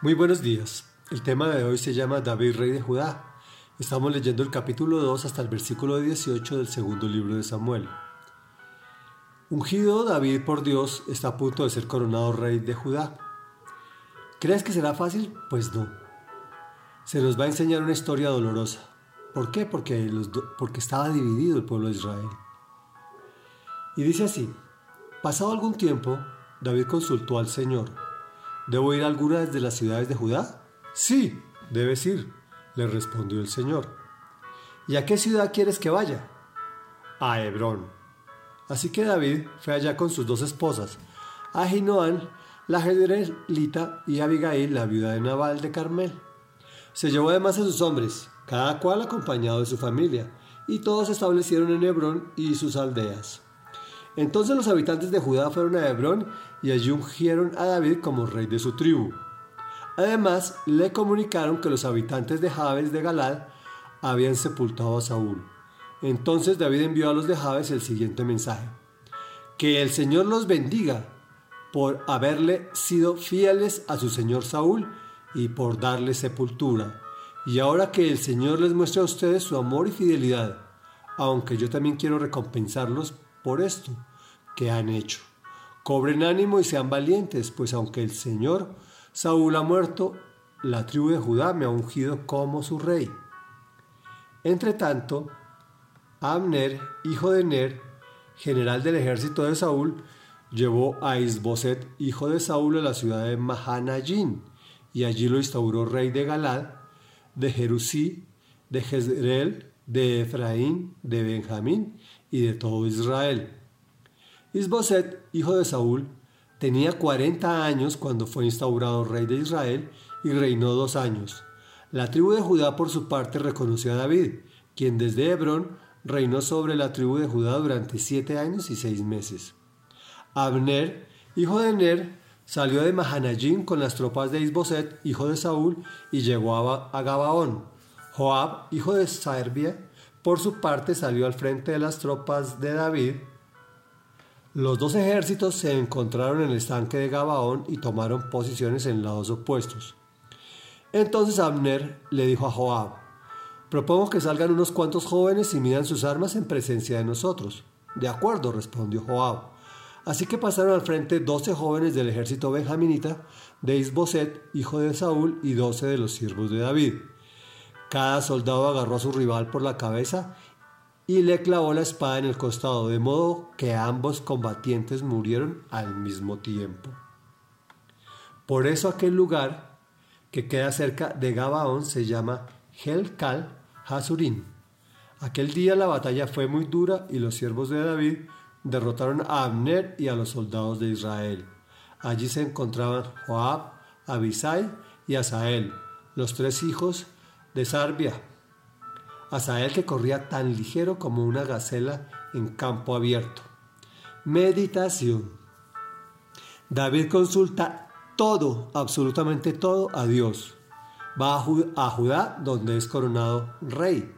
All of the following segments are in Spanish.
Muy buenos días. El tema de hoy se llama David, rey de Judá. Estamos leyendo el capítulo 2 hasta el versículo 18 del segundo libro de Samuel. Ungido David por Dios está a punto de ser coronado rey de Judá. ¿Crees que será fácil? Pues no. Se nos va a enseñar una historia dolorosa. ¿Por qué? Porque, porque estaba dividido el pueblo de Israel. Y dice así, pasado algún tiempo, David consultó al Señor ¿Debo ir a alguna de las ciudades de Judá? Sí, debes ir, le respondió el Señor. ¿Y a qué ciudad quieres que vaya? A Hebrón. Así que David fue allá con sus dos esposas, Ahinoam, la jezreelita, y Abigail, la viuda de Nabal de Carmel. Se llevó además a sus hombres, cada cual acompañado de su familia, y todos se establecieron en Hebrón y sus aldeas. Entonces los habitantes de Judá fueron a Hebrón y allí ungieron a David como rey de su tribu. Además, le comunicaron que los habitantes de Jabes de Galad habían sepultado a Saúl. Entonces David envió a los de Jabes el siguiente mensaje. Que el Señor los bendiga por haberle sido fieles a su señor Saúl y por darle sepultura. Y ahora que el Señor les muestre a ustedes su amor y fidelidad, aunque yo también quiero recompensarlos por esto que han hecho. Cobren ánimo y sean valientes, pues aunque el Señor Saúl ha muerto, la tribu de Judá me ha ungido como su rey. Entre tanto, Abner, hijo de Ner, general del ejército de Saúl, llevó a Isboset, hijo de Saúl, a la ciudad de Mahanayín, y allí lo instauró rey de Galad, de Jerusí, de Jezreel, de Efraín, de Benjamín y de todo Israel. Isboset, hijo de Saúl, tenía 40 años cuando fue instaurado rey de Israel y reinó dos años. La tribu de Judá por su parte reconoció a David, quien desde Hebrón reinó sobre la tribu de Judá durante siete años y seis meses. Abner, hijo de Ner, salió de Mahanayín con las tropas de Isboset, hijo de Saúl, y llegó a, Gabaón. Joab, hijo de Sarbia, por su parte salió al frente de las tropas de David los dos ejércitos se encontraron en el estanque de Gabaón y tomaron posiciones en lados opuestos. Entonces Abner le dijo a Joab, propongo que salgan unos cuantos jóvenes y midan sus armas en presencia de nosotros. De acuerdo, respondió Joab. Así que pasaron al frente doce jóvenes del ejército benjaminita de Isboset, hijo de Saúl, y doce de los siervos de David. Cada soldado agarró a su rival por la cabeza y le clavó la espada en el costado, de modo que ambos combatientes murieron al mismo tiempo. Por eso aquel lugar que queda cerca de Gabaón se llama Helkal Hasurin. Aquel día la batalla fue muy dura y los siervos de David derrotaron a Abner y a los soldados de Israel. Allí se encontraban Joab, Abisai y Asael, los tres hijos de Sarbia, Asael que corría tan ligero como una gacela en campo abierto. Meditación. David consulta todo, absolutamente todo, a Dios. Va a, Judá, donde es coronado rey.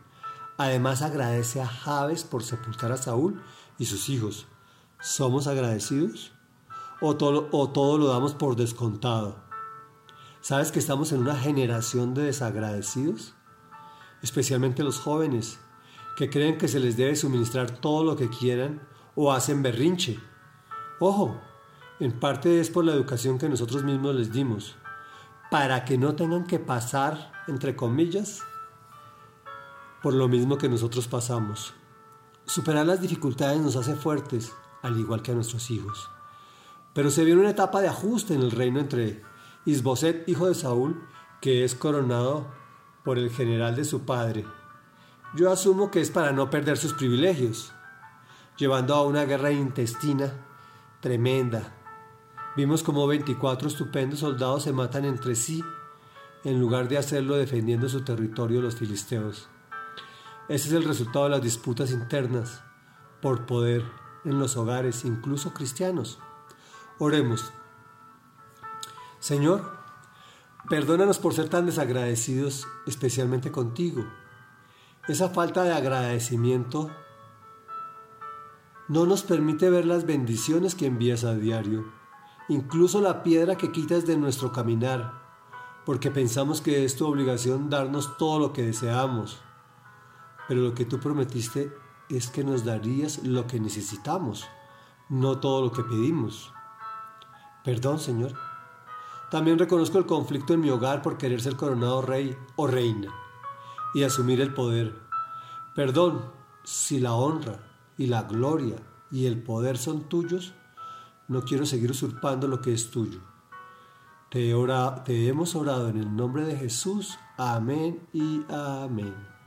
Además agradece a Jabes por sepultar a Saúl y sus hijos. ¿Somos agradecidos? ¿O todo, ¿O todo lo damos por descontado? ¿Sabes que estamos en una generación de desagradecidos? especialmente los jóvenes, que creen que se les debe suministrar todo lo que quieran o hacen berrinche. Ojo, en parte es por la educación que nosotros mismos les dimos, para que no tengan que pasar, entre comillas, por lo mismo que nosotros pasamos. Superar las dificultades nos hace fuertes, al igual que a nuestros hijos. Pero se viene una etapa de ajuste en el reino entre Isboset, hijo de Saúl, que es coronado por el general de su padre. Yo asumo que es para no perder sus privilegios, llevando a una guerra intestina tremenda. Vimos como 24 estupendos soldados se matan entre sí en lugar de hacerlo defendiendo su territorio los filisteos. Ese es el resultado de las disputas internas por poder en los hogares, incluso cristianos. Oremos. Señor, Perdónanos por ser tan desagradecidos, especialmente contigo. Esa falta de agradecimiento no nos permite ver las bendiciones que envías a diario, incluso la piedra que quitas de nuestro caminar, porque pensamos que es tu obligación darnos todo lo que deseamos, pero lo que tú prometiste es que nos darías lo que necesitamos, no todo lo que pedimos. Perdón, Señor. También reconozco el conflicto en mi hogar por querer ser coronado rey o reina y asumir el poder. Perdón si la honra y la gloria y el poder son tuyos, no quiero seguir usurpando lo que es tuyo. Te, te hemos orado en el nombre de Jesús. Amén y amén.